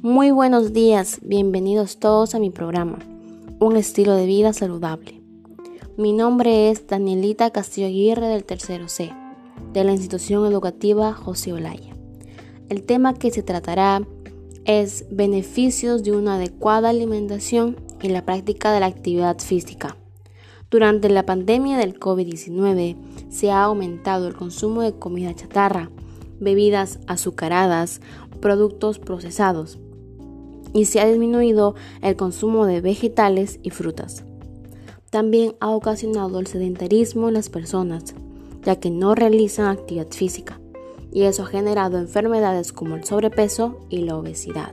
Muy buenos días, bienvenidos todos a mi programa, Un estilo de vida saludable. Mi nombre es Danielita Castillo Aguirre del tercero C, de la institución educativa José Olaya. El tema que se tratará es beneficios de una adecuada alimentación y la práctica de la actividad física. Durante la pandemia del COVID-19 se ha aumentado el consumo de comida chatarra, bebidas azucaradas, productos procesados y se ha disminuido el consumo de vegetales y frutas. También ha ocasionado el sedentarismo en las personas, ya que no realizan actividad física, y eso ha generado enfermedades como el sobrepeso y la obesidad.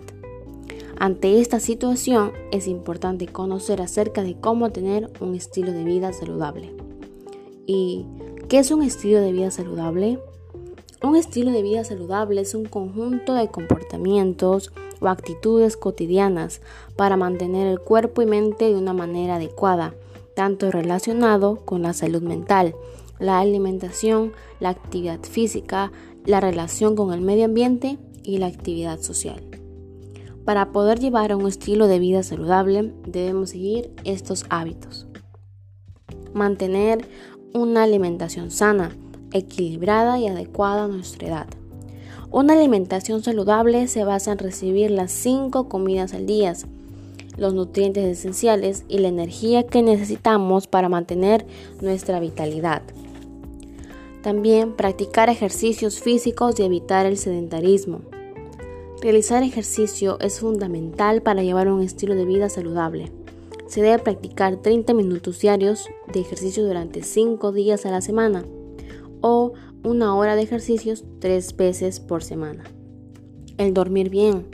Ante esta situación es importante conocer acerca de cómo tener un estilo de vida saludable. ¿Y qué es un estilo de vida saludable? Un estilo de vida saludable es un conjunto de comportamientos o actitudes cotidianas para mantener el cuerpo y mente de una manera adecuada, tanto relacionado con la salud mental, la alimentación, la actividad física, la relación con el medio ambiente y la actividad social. Para poder llevar a un estilo de vida saludable debemos seguir estos hábitos. Mantener una alimentación sana, equilibrada y adecuada a nuestra edad. Una alimentación saludable se basa en recibir las 5 comidas al día, los nutrientes esenciales y la energía que necesitamos para mantener nuestra vitalidad. También practicar ejercicios físicos y evitar el sedentarismo. Realizar ejercicio es fundamental para llevar un estilo de vida saludable. Se debe practicar 30 minutos diarios de ejercicio durante 5 días a la semana o una hora de ejercicios tres veces por semana. El dormir bien.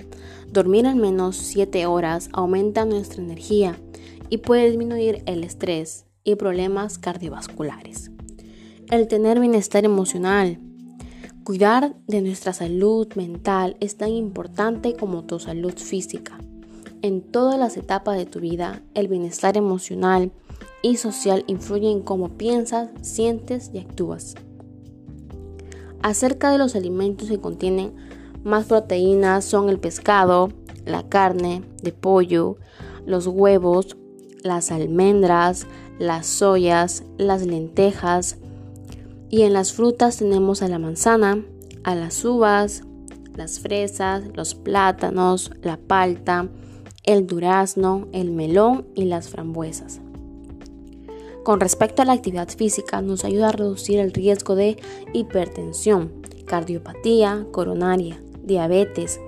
Dormir al menos 7 horas aumenta nuestra energía y puede disminuir el estrés y problemas cardiovasculares. El tener bienestar emocional. Cuidar de nuestra salud mental es tan importante como tu salud física. En todas las etapas de tu vida, el bienestar emocional y social influye en cómo piensas, sientes y actúas acerca de los alimentos que contienen más proteínas son el pescado, la carne de pollo, los huevos, las almendras, las soyas, las lentejas. Y en las frutas tenemos a la manzana, a las uvas, las fresas, los plátanos, la palta, el durazno, el melón y las frambuesas. Con respecto a la actividad física, nos ayuda a reducir el riesgo de hipertensión, cardiopatía coronaria, diabetes,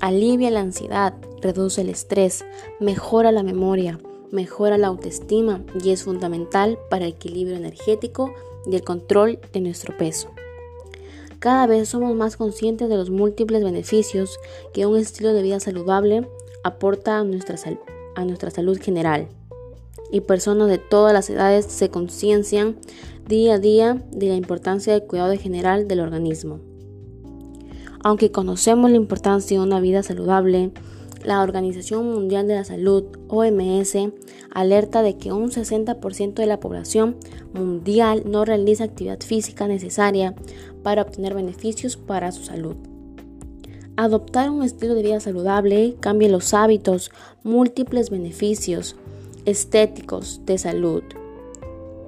alivia la ansiedad, reduce el estrés, mejora la memoria, mejora la autoestima y es fundamental para el equilibrio energético y el control de nuestro peso. Cada vez somos más conscientes de los múltiples beneficios que un estilo de vida saludable aporta a nuestra, a nuestra salud general y personas de todas las edades se conciencian día a día de la importancia del cuidado general del organismo. Aunque conocemos la importancia de una vida saludable, la Organización Mundial de la Salud, OMS, alerta de que un 60% de la población mundial no realiza actividad física necesaria para obtener beneficios para su salud. Adoptar un estilo de vida saludable cambia los hábitos, múltiples beneficios, estéticos de salud,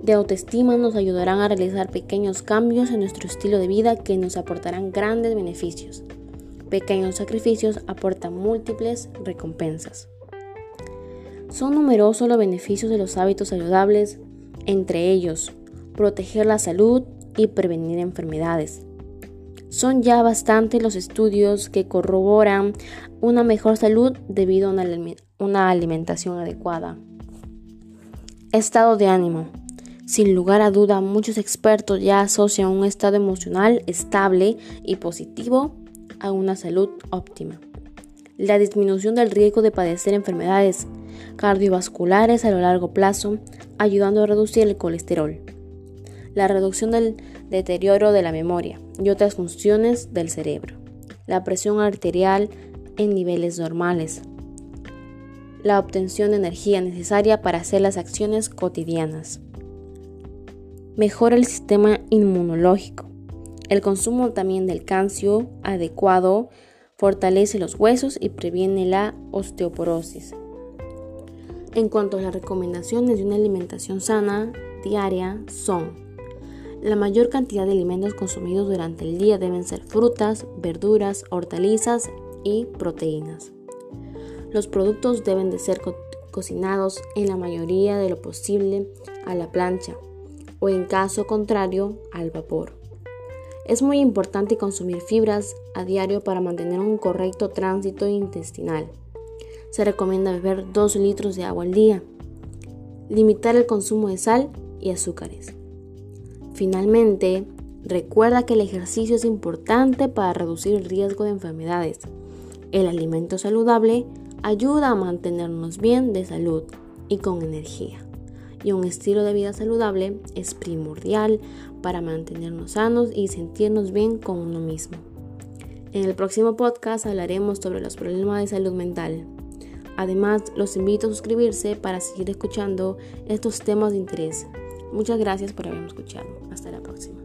de autoestima nos ayudarán a realizar pequeños cambios en nuestro estilo de vida que nos aportarán grandes beneficios. Pequeños sacrificios aportan múltiples recompensas. Son numerosos los beneficios de los hábitos saludables, entre ellos proteger la salud y prevenir enfermedades. Son ya bastantes los estudios que corroboran una mejor salud debido a una alimentación adecuada. Estado de ánimo. Sin lugar a duda, muchos expertos ya asocian un estado emocional estable y positivo a una salud óptima. La disminución del riesgo de padecer enfermedades cardiovasculares a lo largo plazo, ayudando a reducir el colesterol. La reducción del deterioro de la memoria y otras funciones del cerebro. La presión arterial en niveles normales, la obtención de energía necesaria para hacer las acciones cotidianas. Mejora el sistema inmunológico. El consumo también del calcio adecuado fortalece los huesos y previene la osteoporosis. En cuanto a las recomendaciones de una alimentación sana diaria son la mayor cantidad de alimentos consumidos durante el día deben ser frutas, verduras, hortalizas y proteínas. Los productos deben de ser cocinados en la mayoría de lo posible a la plancha o en caso contrario al vapor. Es muy importante consumir fibras a diario para mantener un correcto tránsito intestinal. Se recomienda beber 2 litros de agua al día. Limitar el consumo de sal y azúcares. Finalmente, recuerda que el ejercicio es importante para reducir el riesgo de enfermedades. El alimento saludable ayuda a mantenernos bien de salud y con energía. Y un estilo de vida saludable es primordial para mantenernos sanos y sentirnos bien con uno mismo. En el próximo podcast hablaremos sobre los problemas de salud mental. Además, los invito a suscribirse para seguir escuchando estos temas de interés. Muchas gracias por haberme escuchado. Hasta la próxima.